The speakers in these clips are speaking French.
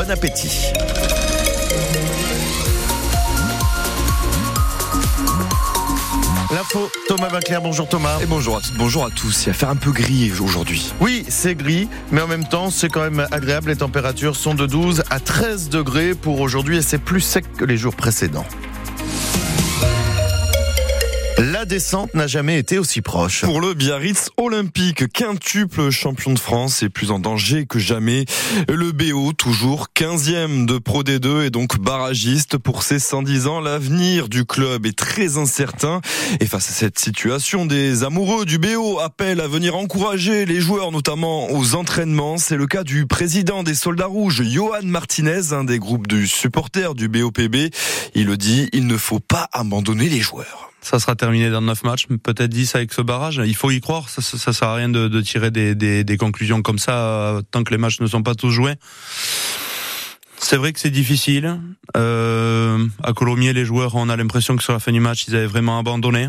Bon appétit. L'info, Thomas Vinclair, bonjour Thomas. Et bonjour à toutes, bonjour à tous. Il va faire un peu gris aujourd'hui. Oui, c'est gris, mais en même temps, c'est quand même agréable. Les températures sont de 12 à 13 degrés pour aujourd'hui et c'est plus sec que les jours précédents. La descente n'a jamais été aussi proche. Pour le Biarritz olympique, quintuple champion de France est plus en danger que jamais. Le BO, toujours 15e de Pro D2 et donc barragiste pour ses 110 ans. L'avenir du club est très incertain. Et face à cette situation, des amoureux du BO appellent à venir encourager les joueurs, notamment aux entraînements. C'est le cas du président des Soldats Rouges, Johan Martinez, un des groupes du supporters du BOPB. Il le dit, il ne faut pas abandonner les joueurs. Ça sera terminé dans 9 matchs, peut-être 10 avec ce barrage. Il faut y croire. Ça, ça, sert à rien de, de tirer des, des, des, conclusions comme ça euh, tant que les matchs ne sont pas tous joués. C'est vrai que c'est difficile. Euh, à Colomiers, les joueurs, on a l'impression que sur la fin du match, ils avaient vraiment abandonné.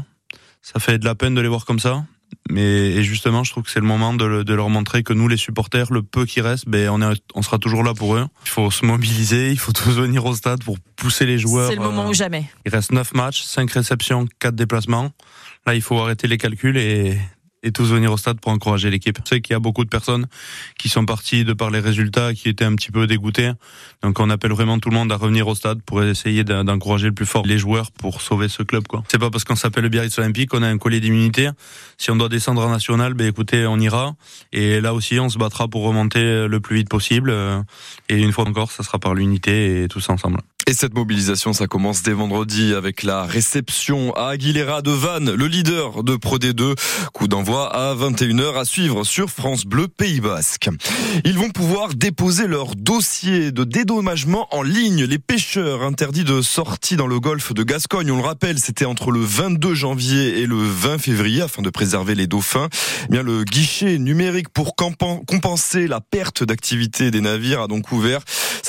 Ça fait de la peine de les voir comme ça. Mais et justement, je trouve que c'est le moment de, de, leur montrer que nous, les supporters, le peu qui reste, ben on, est, on sera toujours là pour eux. Il faut se mobiliser, il faut tous venir au stade pour pousser les joueurs. C'est le moment ou jamais. Il reste 9 matchs, 5 réceptions, 4 déplacements. Là, il faut arrêter les calculs et et tous venir au stade pour encourager l'équipe. Je sais qu'il y a beaucoup de personnes qui sont parties de par les résultats, qui étaient un petit peu dégoûtées. Donc on appelle vraiment tout le monde à revenir au stade pour essayer d'encourager le plus fort les joueurs pour sauver ce club. C'est pas parce qu'on s'appelle le Biarritz Olympique qu'on a un collier d'immunité. Si on doit descendre en national, ben écoutez, on ira. Et là aussi, on se battra pour remonter le plus vite possible. Et une fois encore, ça sera par l'unité et tous ensemble. Et cette mobilisation, ça commence dès vendredi avec la réception à Aguilera de Vannes, le leader de Pro D2. Coup d'envoi à 21h à suivre sur France Bleu Pays Basque. Ils vont pouvoir déposer leur dossier de dédommagement en ligne. Les pêcheurs interdits de sortie dans le golfe de Gascogne, on le rappelle, c'était entre le 22 janvier et le 20 février afin de préserver les dauphins. Eh bien, le guichet numérique pour compenser la perte d'activité des navires a donc ouvert.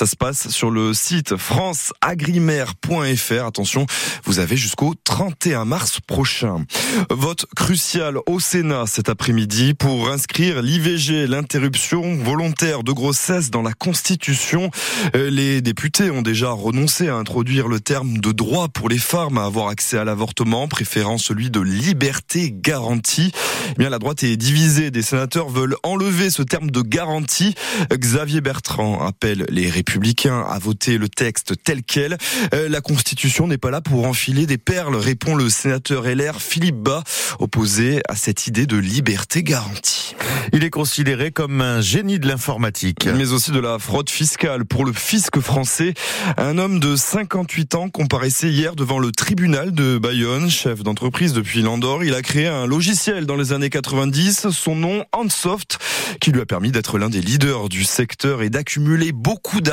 Ça se passe sur le site France agrimaire.fr. Attention, vous avez jusqu'au 31 mars prochain. Vote crucial au Sénat cet après-midi pour inscrire l'IVG, l'interruption volontaire de grossesse dans la Constitution. Euh, les députés ont déjà renoncé à introduire le terme de droit pour les femmes à avoir accès à l'avortement, préférant celui de liberté garantie. Eh bien, la droite est divisée. Des sénateurs veulent enlever ce terme de garantie. Xavier Bertrand appelle les républicains à voter le texte tel quelle. Euh, la Constitution n'est pas là pour enfiler des perles, répond le sénateur LR Philippe Bas, opposé à cette idée de liberté garantie. Il est considéré comme un génie de l'informatique. Mais aussi de la fraude fiscale. Pour le fisc français, un homme de 58 ans comparaissait hier devant le tribunal de Bayonne, chef d'entreprise depuis l'Andorre. Il a créé un logiciel dans les années 90, son nom Handsoft, qui lui a permis d'être l'un des leaders du secteur et d'accumuler beaucoup d'argent.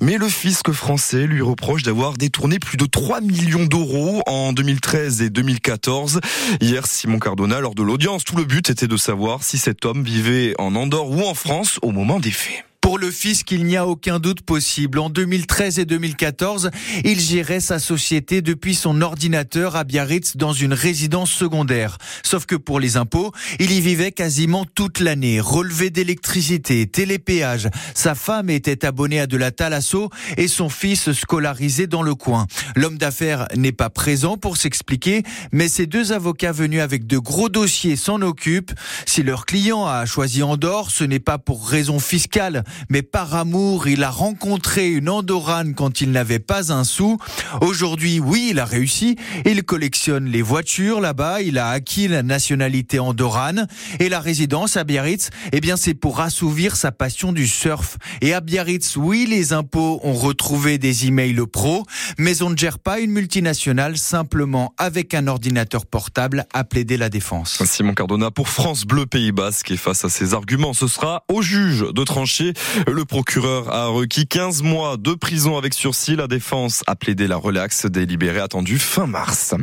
Mais le fisc français lui reproche d'avoir détourné plus de 3 millions d'euros en 2013 et 2014. Hier, Simon Cardona, lors de l'audience, tout le but était de savoir si cet homme vivait en Andorre ou en France au moment des faits. Pour le fisc, il n'y a aucun doute possible. En 2013 et 2014, il gérait sa société depuis son ordinateur à Biarritz dans une résidence secondaire. Sauf que pour les impôts, il y vivait quasiment toute l'année. Relevé d'électricité, télépéage. Sa femme était abonnée à de la thalasso et son fils scolarisé dans le coin. L'homme d'affaires n'est pas présent pour s'expliquer, mais ses deux avocats venus avec de gros dossiers s'en occupent. Si leur client a choisi Andorre, ce n'est pas pour raison fiscale mais par amour, il a rencontré une Andorrane quand il n'avait pas un sou. Aujourd'hui, oui, il a réussi. Il collectionne les voitures là-bas. Il a acquis la nationalité andorrane et la résidence à Biarritz. Eh bien, c'est pour assouvir sa passion du surf. Et à Biarritz, oui, les impôts ont retrouvé des emails pro, mais on ne gère pas une multinationale simplement avec un ordinateur portable à plaider la défense. Simon Cardona pour France Bleu Pays Basque et face à ces arguments, ce sera au juge de trancher. Le procureur a requis 15 mois de prison avec sursis. La défense a plaidé la relaxe délibérée attendue fin mars.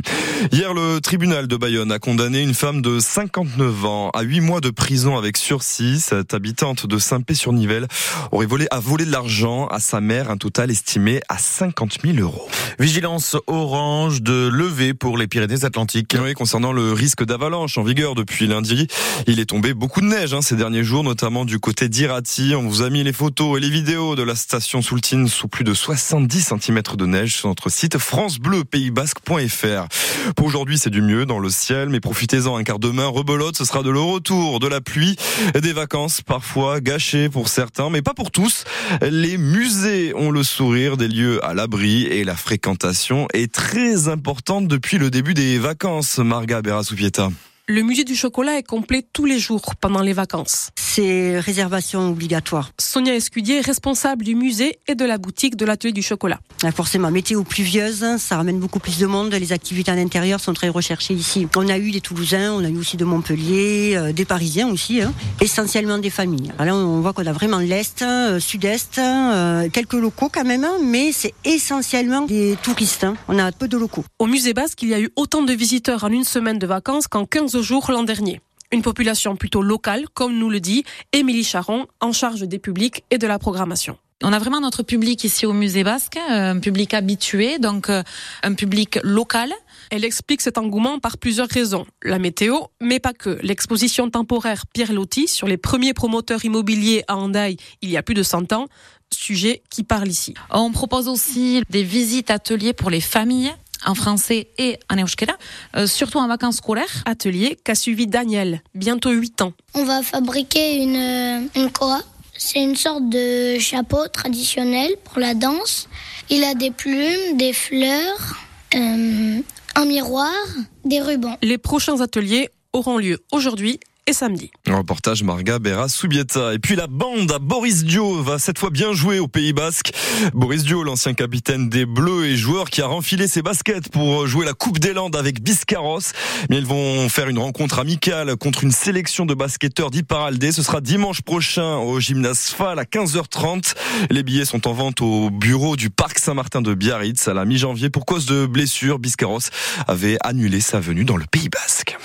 Hier, le tribunal de Bayonne a condamné une femme de 59 ans à 8 mois de prison avec sursis. Cette habitante de Saint-Pé-sur-Nivelle aurait volé, a volé de l'argent à sa mère, un total estimé à 50 000 euros. Vigilance orange de levée pour les Pyrénées-Atlantiques. Oui, concernant le risque d'avalanche en vigueur depuis lundi, il est tombé beaucoup de neige hein, ces derniers jours, notamment du côté d'Irati. On vous a mis les photos et les vidéos de la station Soultine sous plus de 70 cm de neige sur notre site francebleu-pays-basque.fr. Pour aujourd'hui, c'est du mieux dans le ciel, mais profitez-en, un car demain, rebelote, ce sera de le retour, de la pluie, des vacances parfois gâchées pour certains, mais pas pour tous. Les musées ont le sourire des lieux à l'abri et la fréquentation est très importante depuis le début des vacances, Marga. Le musée du chocolat est complet tous les jours pendant les vacances. C'est réservation obligatoire. Sonia Escudier, responsable du musée et de la boutique de l'atelier du chocolat. Forcément, météo pluvieuse, ça ramène beaucoup plus de monde. Les activités à l'intérieur sont très recherchées ici. On a eu des Toulousains, on a eu aussi de Montpellier, euh, des Parisiens aussi, hein. essentiellement des familles. Alors là, on voit qu'on a vraiment l'Est, euh, Sud-Est, euh, quelques locaux quand même, hein, mais c'est essentiellement des touristes. Hein. On a peu de locaux. Au musée basque, il y a eu autant de visiteurs en une semaine de vacances qu'en 15 jours l'an dernier. Une population plutôt locale, comme nous le dit Émilie Charon, en charge des publics et de la programmation. On a vraiment notre public ici au musée basque, un public habitué, donc euh, un public local. Elle explique cet engouement par plusieurs raisons. La météo, mais pas que. L'exposition temporaire Pierre Loti sur les premiers promoteurs immobiliers à Handaï il y a plus de 100 ans, sujet qui parle ici. On propose aussi des visites ateliers pour les familles en français et en euskera, euh, surtout en vacances scolaires. Atelier qu'a suivi Daniel, bientôt 8 ans. On va fabriquer une, euh, une koa. C'est une sorte de chapeau traditionnel pour la danse. Il a des plumes, des fleurs, euh, un miroir, des rubans. Les prochains ateliers auront lieu aujourd'hui samedi. reportage Marga Berra Subieta. Et puis la bande à Boris Dio va cette fois bien jouer au Pays Basque. Boris Dio, l'ancien capitaine des Bleus et joueur qui a renfilé ses baskets pour jouer la Coupe des Landes avec Biscarros. Mais ils vont faire une rencontre amicale contre une sélection de basketteurs d'Iparaldé. Ce sera dimanche prochain au gymnase FAL à 15h30. Les billets sont en vente au bureau du Parc Saint-Martin de Biarritz à la mi-janvier pour cause de blessures. Biscarros avait annulé sa venue dans le Pays Basque.